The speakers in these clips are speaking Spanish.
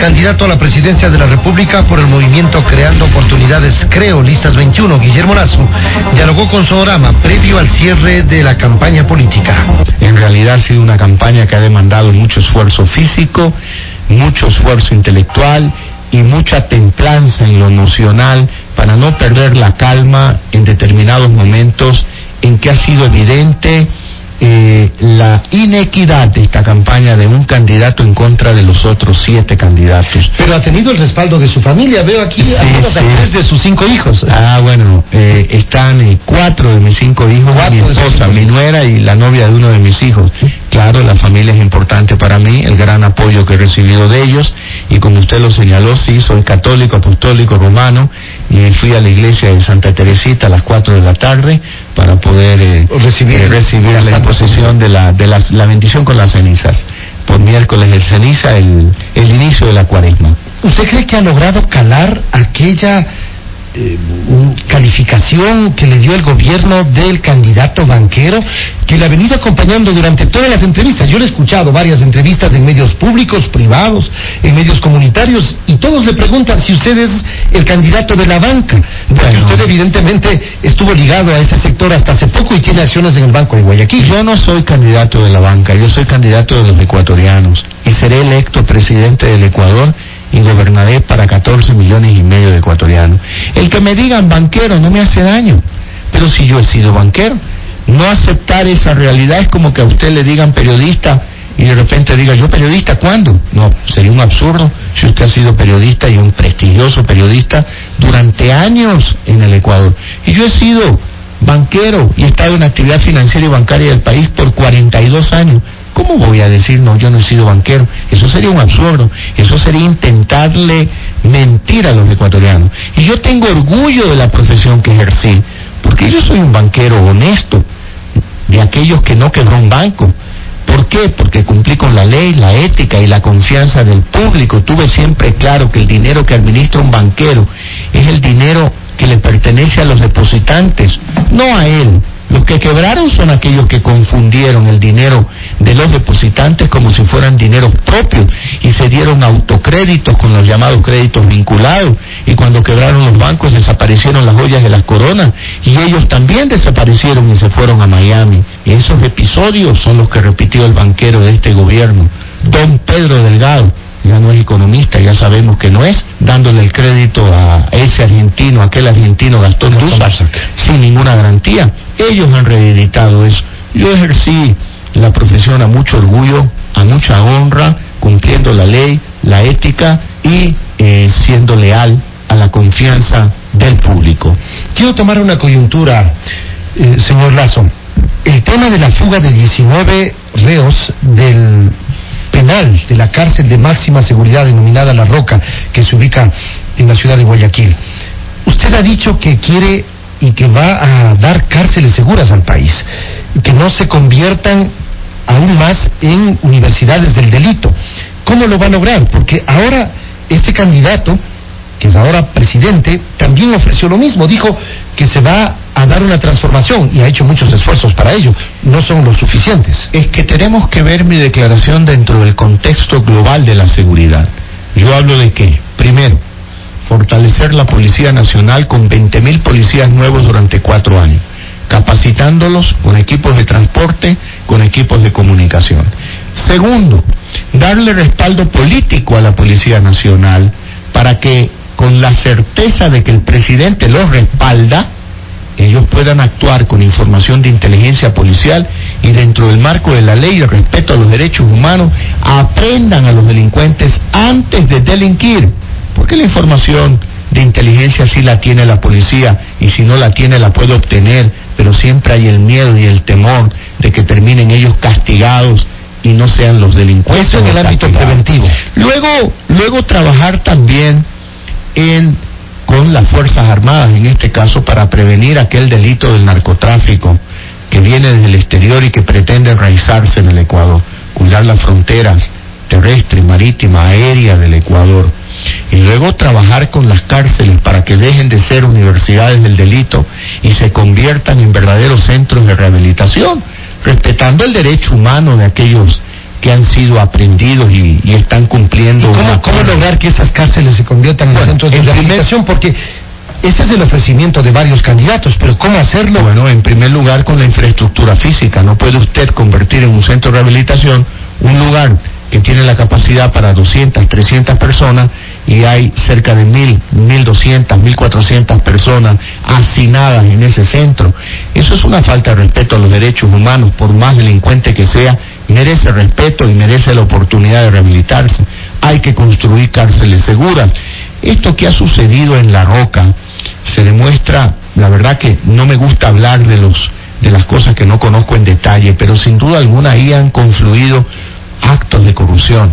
candidato a la presidencia de la República por el movimiento Creando Oportunidades Creo, Listas 21, Guillermo Lazo, dialogó con Sonorama previo al cierre de la campaña política. En realidad ha sido una campaña que ha demandado mucho esfuerzo físico, mucho esfuerzo intelectual y mucha templanza en lo emocional para no perder la calma en determinados momentos en que ha sido evidente eh, la inequidad de esta campaña de un candidato en contra de los otros siete candidatos. Pero ha tenido el respaldo de su familia. Veo aquí Sí, tres de sus cinco hijos. Ah, bueno, eh, están eh, cuatro de mis cinco hijos, mi esposa, mi nuera y la novia de uno de mis hijos. Claro, la familia es importante para mí, el gran apoyo que he recibido de ellos y como usted lo señaló, sí, soy católico, apostólico, romano y fui a la iglesia de Santa Teresita a las cuatro de la tarde para poder eh, Recibir- eh, recibir la imposición de la, de las- la bendición con las cenizas. Por miércoles de ceniza, el, el inicio de la cuaresma. ¿Usted cree que ha logrado calar aquella eh, calificación que le dio el gobierno del candidato banquero que le ha venido acompañando durante todas las entrevistas? Yo le he escuchado varias entrevistas en medios públicos, privados, en medios comunitarios y todos le preguntan si usted es el candidato de la banca. Porque Bueno. usted evidentemente estuvo ligado a ese sector hasta hace poco y tiene acciones en el Banco de Guayaquil. Yo no soy candidato de la banca, yo soy candidato de los ecuatorianos y seré electo presidente del Ecuador y gobernaré para 14 millones y medio de ecuatorianos. El que me digan banquero no me hace daño, pero si yo he sido banquero, no aceptar esa realidad es como que a usted le digan periodista y de repente diga yo periodista, ¿cuándo? No, sería un absurdo si usted ha sido periodista y un prestigioso periodista durante años en el Ecuador. Y yo he sido banquero y he estado en actividad financiera y bancaria del país por 42 años. ¿Cómo voy a decir, no, yo no he sido banquero? Eso sería un absurdo. Eso sería intentarle mentir a los ecuatorianos. Y yo tengo orgullo de la profesión que ejercí, porque yo soy un banquero honesto, de aquellos que no quebró un banco. ¿Por qué? Porque cumplí con la ley, la ética y la confianza del público. Tuve siempre claro que el dinero que administra un banquero es el dinero que le pertenece a los depositantes, no a él. Los que quebraron son aquellos que confundieron el dinero de los depositantes como si fueran dineros propios y se dieron autocréditos con los llamados créditos vinculados. Y cuando quebraron los bancos desaparecieron las joyas de las coronas y ellos también desaparecieron y se fueron a Miami. Y esos episodios son los que repitió el banquero de este gobierno, don Pedro Delgado ya no es economista, ya sabemos que no es, dándole el crédito a ese argentino, aquel argentino Gastón Duzar, sin ninguna garantía. Ellos han reeditado eso. Yo ejercí la profesión a mucho orgullo, a mucha honra, cumpliendo la ley, la ética y eh, siendo leal a la confianza del público. Quiero tomar una coyuntura, eh, señor Lazo. El tema de la fuga de 19 reos del penal de la cárcel de máxima seguridad denominada La Roca, que se ubica en la ciudad de Guayaquil. Usted ha dicho que quiere y que va a dar cárceles seguras al país, que no se conviertan aún más en universidades del delito. ¿Cómo lo va a lograr? Porque ahora este candidato, que es ahora presidente, también ofreció lo mismo. Dijo que se va a dar una transformación y ha hecho muchos esfuerzos para ello. No son los suficientes. es que tenemos que ver mi declaración dentro del contexto global de la seguridad. Yo hablo de que, primero, fortalecer la Policía Nacional con 20.000 policías nuevos durante cuatro años, capacitándolos con equipos de transporte, con equipos de comunicación. Segundo, darle respaldo político a la Policía Nacional para que, con la certeza de que el presidente los respalda, ellos puedan actuar con información de inteligencia policial y dentro del marco de la ley y el respeto a los derechos humanos, aprendan a los delincuentes antes de delinquir. Porque la información de inteligencia sí la tiene la policía y si no la tiene la puede obtener, pero siempre hay el miedo y el temor de que terminen ellos castigados y no sean los delincuentes. Eso en el ámbito castigados. preventivo. Luego, luego trabajar también en con las Fuerzas Armadas, en este caso, para prevenir aquel delito del narcotráfico que viene desde el exterior y que pretende enraizarse en el Ecuador, cuidar las fronteras terrestre, marítima, aérea del Ecuador. Y luego trabajar con las cárceles para que dejen de ser universidades del delito y se conviertan en verdaderos centros de rehabilitación, respetando el derecho humano de aquellos que han sido aprendidos y, están cumpliendo. cómo, lograr que esas cárceles se conviertan en centros de rehabilitación? Porque ese es el ofrecimiento de varios candidatos, pero ¿cómo hacerlo? Bueno, en primer lugar con la infraestructura física. No puede usted convertir en un centro de rehabilitación un lugar que tiene la capacidad para 200, 300 personas y hay cerca de 1.000, 1.200, 1.400 personas hacinadas en ese centro. Eso es una falta de respeto a los derechos humanos, por más delincuente que sea, merece respeto y merece la oportunidad de rehabilitarse. Hay que construir cárceles seguras. Esto que ha sucedido en La Roca se demuestra, la verdad que no me gusta hablar de los de las cosas que no conozco en detalle, pero sin duda alguna ahí han confluido actos de corrupción,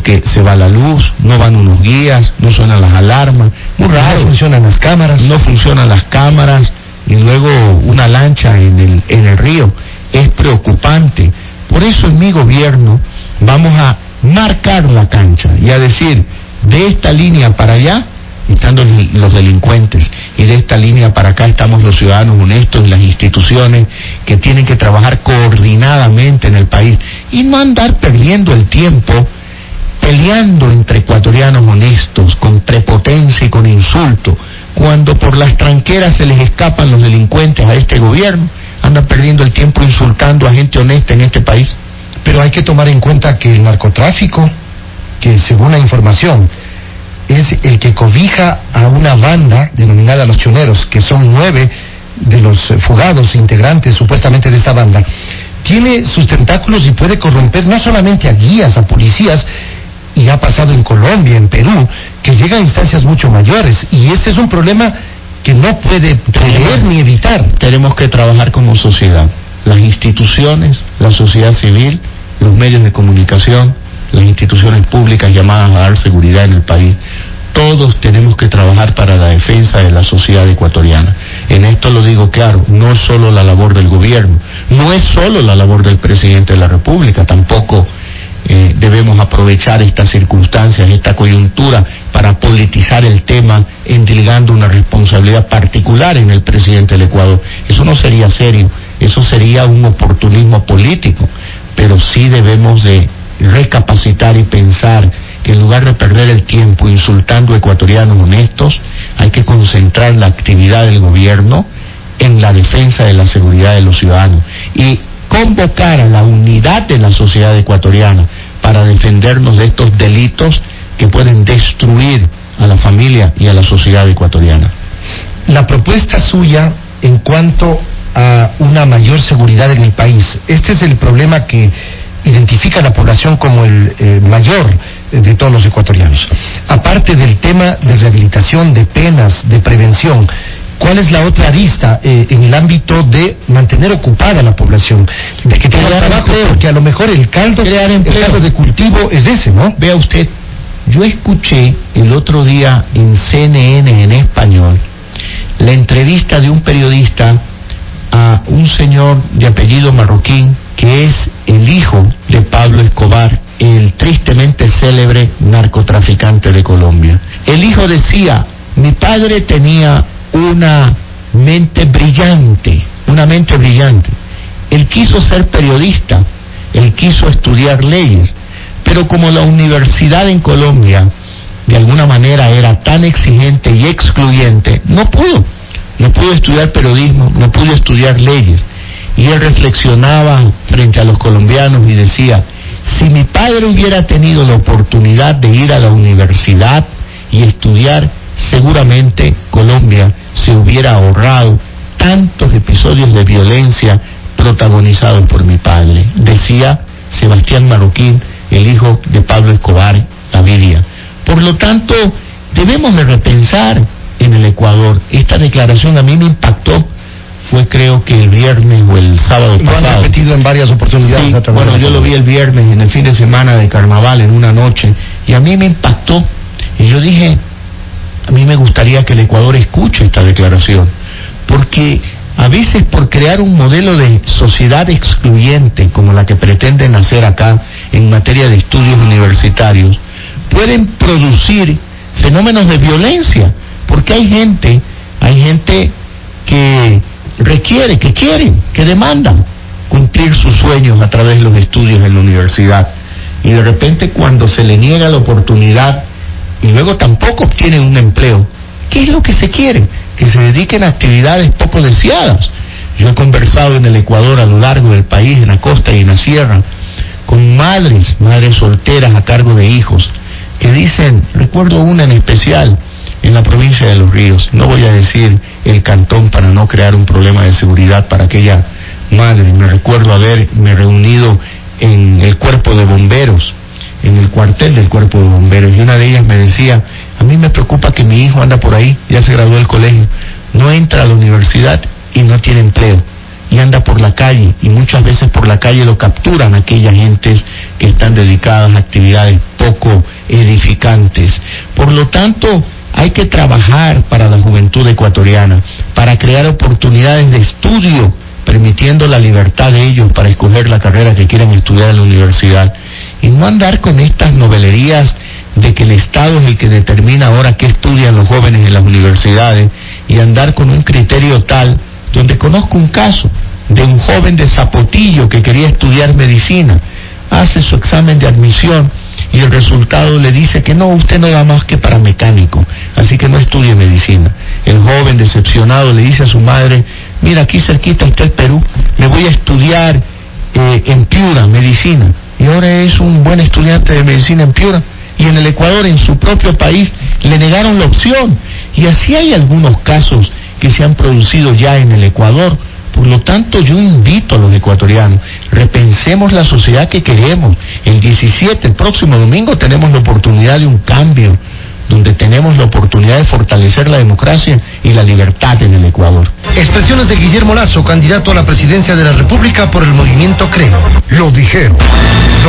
porque se va la luz, no van unos guías, no suenan las alarmas, muy raro. No funcionan las cámaras. No funcionan las cámaras y luego una lancha en el, en el río. Es preocupante. Por eso en mi gobierno vamos a marcar la cancha y a decir, de esta línea para allá están los delincuentes y de esta línea para acá estamos los ciudadanos honestos y las instituciones que tienen que trabajar coordinadamente en el país y no andar perdiendo el tiempo peleando entre ecuatorianos honestos con prepotencia y con insulto cuando por las tranqueras se les escapan los delincuentes a este gobierno andan perdiendo el tiempo insultando a gente honesta en este país. Pero hay que tomar en cuenta que el narcotráfico que según la información es el que cobija a una banda denominada Los Choneros, que son nueve de los fugados integrantes supuestamente de esta banda, tiene sus tentáculos y puede corromper no solamente a guías, a policías, y ha pasado en Colombia, en Perú, que llega a instancias mucho mayores. Y ese es un problema que no puede prever ni evitar. Tenemos que trabajar como sociedad, las instituciones, la sociedad civil, los medios de comunicación, las instituciones públicas llamadas a dar seguridad en el país. Todos tenemos que trabajar para la defensa de la sociedad ecuatoriana. En esto lo digo claro, no es solo la labor del gobierno, no es solo la labor del presidente de la República, tampoco eh, debemos aprovechar estas circunstancias, esta coyuntura, para politizar el tema, endilgando una responsabilidad particular en el presidente del Ecuador. Eso no sería serio, eso sería un oportunismo político, pero sí debemos de recapacitar y pensar que en lugar de perder el tiempo insultando a ecuatorianos honestos, hay que concentrar la actividad del gobierno en la defensa de la seguridad de los ciudadanos y convocar a la unidad de la sociedad ecuatoriana para defendernos de estos delitos que pueden destruir a la familia y a la sociedad ecuatoriana. La propuesta suya en cuanto a una mayor seguridad en el país, este es el problema que identifica a la población como el eh, mayor de todos los ecuatorianos. Aparte del tema de rehabilitación, de penas, de prevención, ¿cuál es la otra arista eh, en el ámbito de mantener ocupada la población? De que tenga trabajo, porque a lo mejor el caldo, Crear el caldo de cultivo es ese, ¿no? Vea usted, yo escuché el otro día en CNN en español la entrevista de un periodista a un señor de apellido marroquín que es el hijo de Pablo Escobar, el tristemente célebre narcotraficante de Colombia. El hijo decía, mi padre tenía una mente brillante, una mente brillante. Él quiso ser periodista, él quiso estudiar leyes, pero como la universidad en Colombia de alguna manera era tan exigente y excluyente, no pudo. No pudo estudiar periodismo, no pudo estudiar leyes. Y él reflexionaba frente a los colombianos y decía, si mi padre hubiera tenido la oportunidad de ir a la universidad y estudiar, seguramente Colombia se hubiera ahorrado tantos episodios de violencia protagonizados por mi padre, decía Sebastián Marroquín, el hijo de Pablo Escobar Gaviria. Por lo tanto, debemos de repensar en el Ecuador. Esta declaración a mí me impactó fue creo que el viernes o el sábado lo pasado. han repetido en varias oportunidades. bueno, yo lo vi el viernes en el fin de semana de carnaval, en una noche, y a mí me impactó. Y yo dije, a mí me gustaría que el Ecuador escuche esta declaración, porque a veces por crear un modelo de sociedad excluyente como la que pretenden hacer acá en materia de estudios universitarios, pueden producir fenómenos de violencia, porque hay gente, hay gente que requiere, que quieren, que demandan cumplir sus sueños a través de los estudios en la universidad. y de repente cuando se le niega la oportunidad y luego tampoco obtienen un empleo, ¿qué es lo que se quiere? Que se dediquen a actividades poco deseadas. Yo he conversado en el Ecuador a lo largo del país, en la costa y en la sierra, con madres, madres solteras a cargo de hijos, que dicen, recuerdo una en especial, en la provincia de Los Ríos, no voy a decir el cantón para no crear un problema de seguridad para aquella madre, me recuerdo haberme reunido en el cuerpo de bomberos, en el cuartel del cuerpo de bomberos, y una de ellas me decía, a mí me preocupa que mi hijo anda por ahí, ya se graduó del colegio, no entra a la universidad y no tiene empleo y anda por la calle y muchas veces por la calle lo capturan aquellas gentes que están dedicadas a actividades poco edificantes. Por lo tanto, hay que trabajar para la juventud ecuatoriana, para crear oportunidades de estudio, permitiendo la libertad de ellos para escoger la carrera que quieran estudiar en la universidad. Y no andar con estas novelerías de que el Estado es el que determina ahora qué estudian los jóvenes en las universidades y andar con un criterio tal donde conozco un caso de un joven de Zapotillo que quería estudiar medicina, hace su examen de admisión y el resultado le dice que no, usted no da más que para mecánico, así que no estudie medicina. El joven decepcionado le dice a su madre, mira, aquí cerquita está el Perú, me voy a estudiar eh, en Piura medicina. Y ahora es un buen estudiante de medicina en Piura. Y en el Ecuador, en su propio país, le negaron la opción. Y así hay algunos casos que se han producido ya en el Ecuador. Por lo tanto, yo invito a los ecuatorianos, repensemos la sociedad que queremos. El 17, el próximo domingo, tenemos la oportunidad de un cambio, donde tenemos la oportunidad de fortalecer la democracia y la libertad en el Ecuador. Expresiones de Guillermo Lazo, candidato a la presidencia de la República por el movimiento Creo. Lo dijeron. Lo